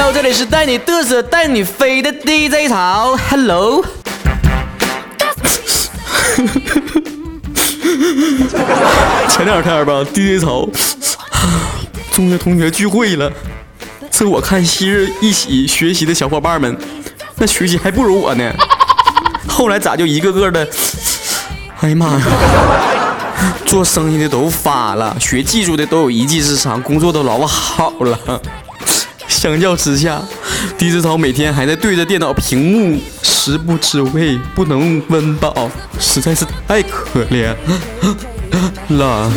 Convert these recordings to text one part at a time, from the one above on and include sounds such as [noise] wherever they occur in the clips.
Hello，这里是带你嘚瑟带你飞的 DJ 潮。Hello。[laughs] 前两天吧，DJ 潮，中学同学聚会了，这我看昔日一起学习的小伙伴们，那学习还不如我呢。后来咋就一个个的？哎呀妈呀！做生意的都发了，学技术的都有一技之长，工作都老好了。相较之下，低志超每天还在对着电脑屏幕，食不知味，不能温饱，实在是太可怜了。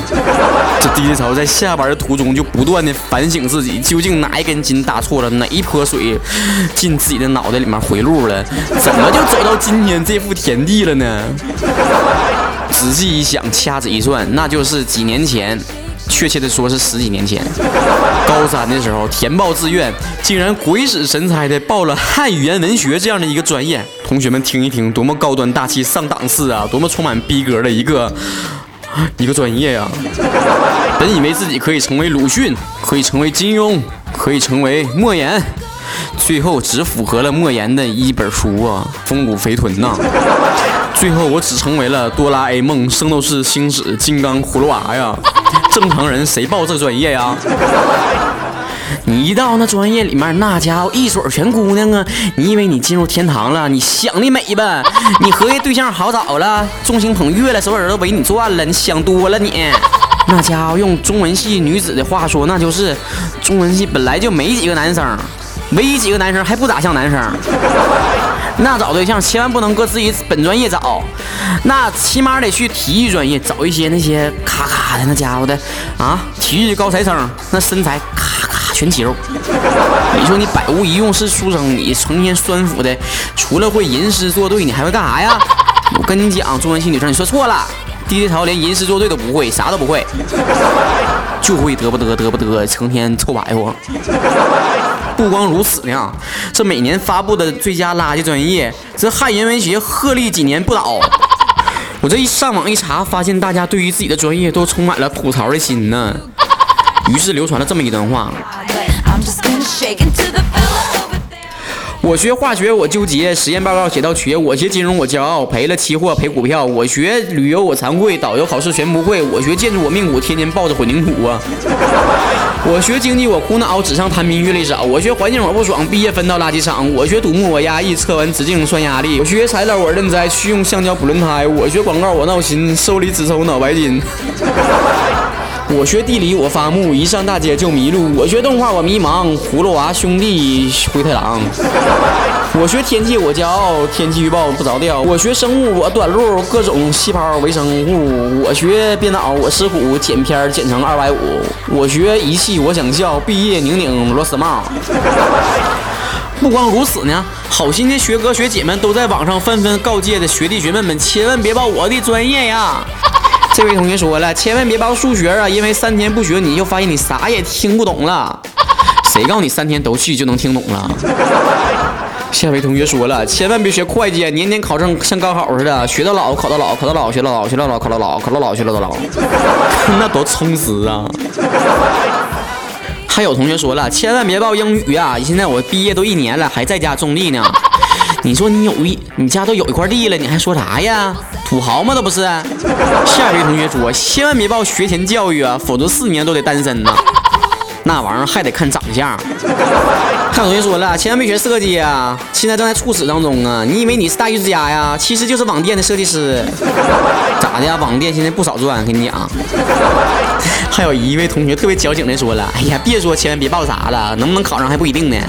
这低志超在下班的途中就不断的反省自己，究竟哪一根筋搭错了，哪一泼水进自己的脑袋里面回路了，怎么就走到今天这副田地了呢？仔细一想，掐指一算，那就是几年前，确切的说是十几年前，高三的时候填报志愿，竟然鬼使神差的报了汉语言文学这样的一个专业。同学们听一听，多么高端大气上档次啊，多么充满逼格的一个 [gasps] 一个专业呀！本以为自己可以成为鲁迅，可以成为金庸，可以成为莫言，最后只符合了莫言的一本书啊，《丰骨肥臀》呐。最后我只成为了哆啦 A 梦、圣斗士星矢、金刚、葫芦娃呀！正常人谁报这专业呀？你一到那专业里面，那家伙一水全姑娘啊！你以为你进入天堂了？你想的美吧？你合计对象好找了，众星捧月了，所有人都围你转了？你想多了你！那家伙用中文系女子的话说，那就是中文系本来就没几个男生，唯一几个男生还不咋像男生。那找对象千万不能搁自己本专业找，那起码得去体育专业找一些那些咔咔的那家伙的啊，体育高材生，那身材咔咔全肌肉。你说你百无一用是书生，你成天酸腐的，除了会吟诗作对，你还会干啥呀？我跟你讲，中文系女生你说错了，低低头连吟诗作对都不会，啥都不会，就会得不得得不得，成天臭白活。不光如此呢，这每年发布的最佳垃圾专业，这汉语文学鹤立几年不倒。我这一上网一查，发现大家对于自己的专业都充满了吐槽的心呢。于是流传了这么一段话。我学化学，我纠结；实验报告写到缺。我学金融，我骄傲；赔了期货，赔股票。我学旅游，我惭愧；导游考试全不会。我学建筑，我命苦，天天抱着混凝土啊。[laughs] 我学经济，我苦恼；纸上谈兵，阅历少。我学环境，我不爽；毕业分到垃圾场。我学土木，我压抑；测完直径算压力。我学材料，我认栽；去用橡胶补轮胎。我学广告，我闹心；收礼只抽脑白金。我学地理，我发木；一上大街就迷路。我学动画，我迷茫；葫芦娃兄弟，灰太狼。我学天气，我骄傲；天气预报不着调。我学生物，我短路；各种细胞微生物。我学编导，我吃苦；剪片剪成二百五。我学仪器，我想笑；毕业拧拧螺丝帽。不光如此呢，好心的学哥学姐们都在网上纷纷告诫的学弟学妹们，千万别报我的专业呀。这位同学说了，千万别报数学啊，因为三天不学，你就发现你啥也听不懂了。谁告诉你三天都去就能听懂了？下位同学说了，千万别学会计，年年考证像高考似的，学到老考到老，考到老学到老，学到老考到老，考到老学到老，[laughs] 那多充实啊！还有同学说了，千万别报英语啊，现在我毕业都一年了，还在家种地呢。[laughs] 你说你有一，你家都有一块地了，你还说啥呀？土豪吗？都不是。下一位同学说，千万别报学前教育啊，否则四年都得单身呢。[laughs] 那玩意儿还得看长相。[laughs] 看同学说了，千万别学设计啊，现在正在猝死当中啊。你以为你是大艺术家呀？其实就是网店的设计师。咋的呀？网店现在不少赚，跟你讲。[laughs] 还有一位同学特别矫情的说了，哎呀，别说千万别报啥了，能不能考上还不一定呢。[laughs]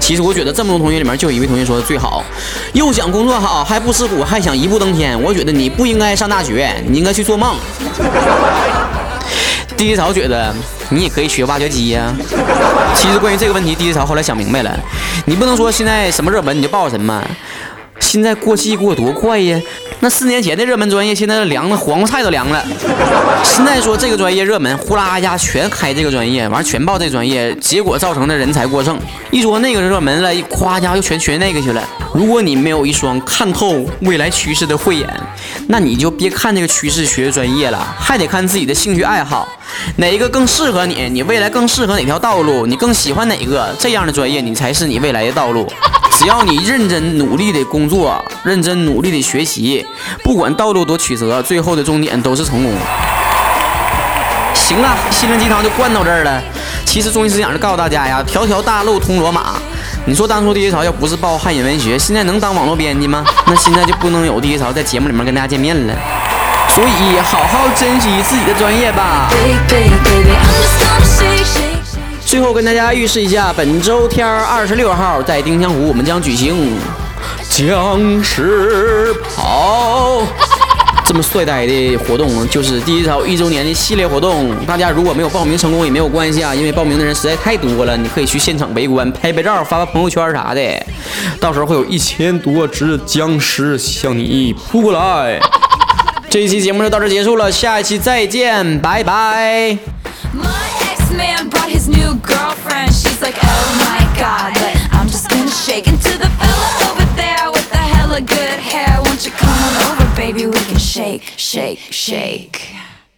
其实我觉得这么多同学里面，就有一位同学说的最好，又想工作好，还不吃苦，还想一步登天。我觉得你不应该上大学，你应该去做梦。[laughs] 第一潮觉得你也可以学挖掘机呀。其实关于这个问题，第一潮后来想明白了，你不能说现在什么热门你就报什么。现在过季过多快呀！那四年前的热门专业，现在凉的黄瓜菜都凉了。现在说这个专业热门，呼啦一下全开这个专业，完全报这专业，结果造成的人才过剩。一说那个热门了，一夸家又全学那个去了。如果你没有一双看透未来趋势的慧眼，那你就别看这个趋势学专业了，还得看自己的兴趣爱好，哪一个更适合你，你未来更适合哪条道路，你更喜欢哪个这样的专业，你才是你未来的道路。只要你认真努力的工作，认真努力的学习，不管道路多曲折，最后的终点都是成功。行了，心灵鸡汤就灌到这儿了。其实中心思想是告诉大家呀，条条大路通罗马。你说当初第一潮要不是报汉语文学，现在能当网络编辑吗？[laughs] 那现在就不能有第一潮在节目里面跟大家见面了。所以好好珍惜自己的专业吧。最后跟大家预示一下，本周天二十六号在丁香湖，我们将举行僵尸跑这么帅呆的活动，就是第一条一周年的系列活动。大家如果没有报名成功也没有关系啊，因为报名的人实在太多了，你可以去现场围观、拍拍照、发发朋友圈啥的。到时候会有一千多只僵尸向你扑过来。这一期节目就到这结束了，下一期再见，拜拜。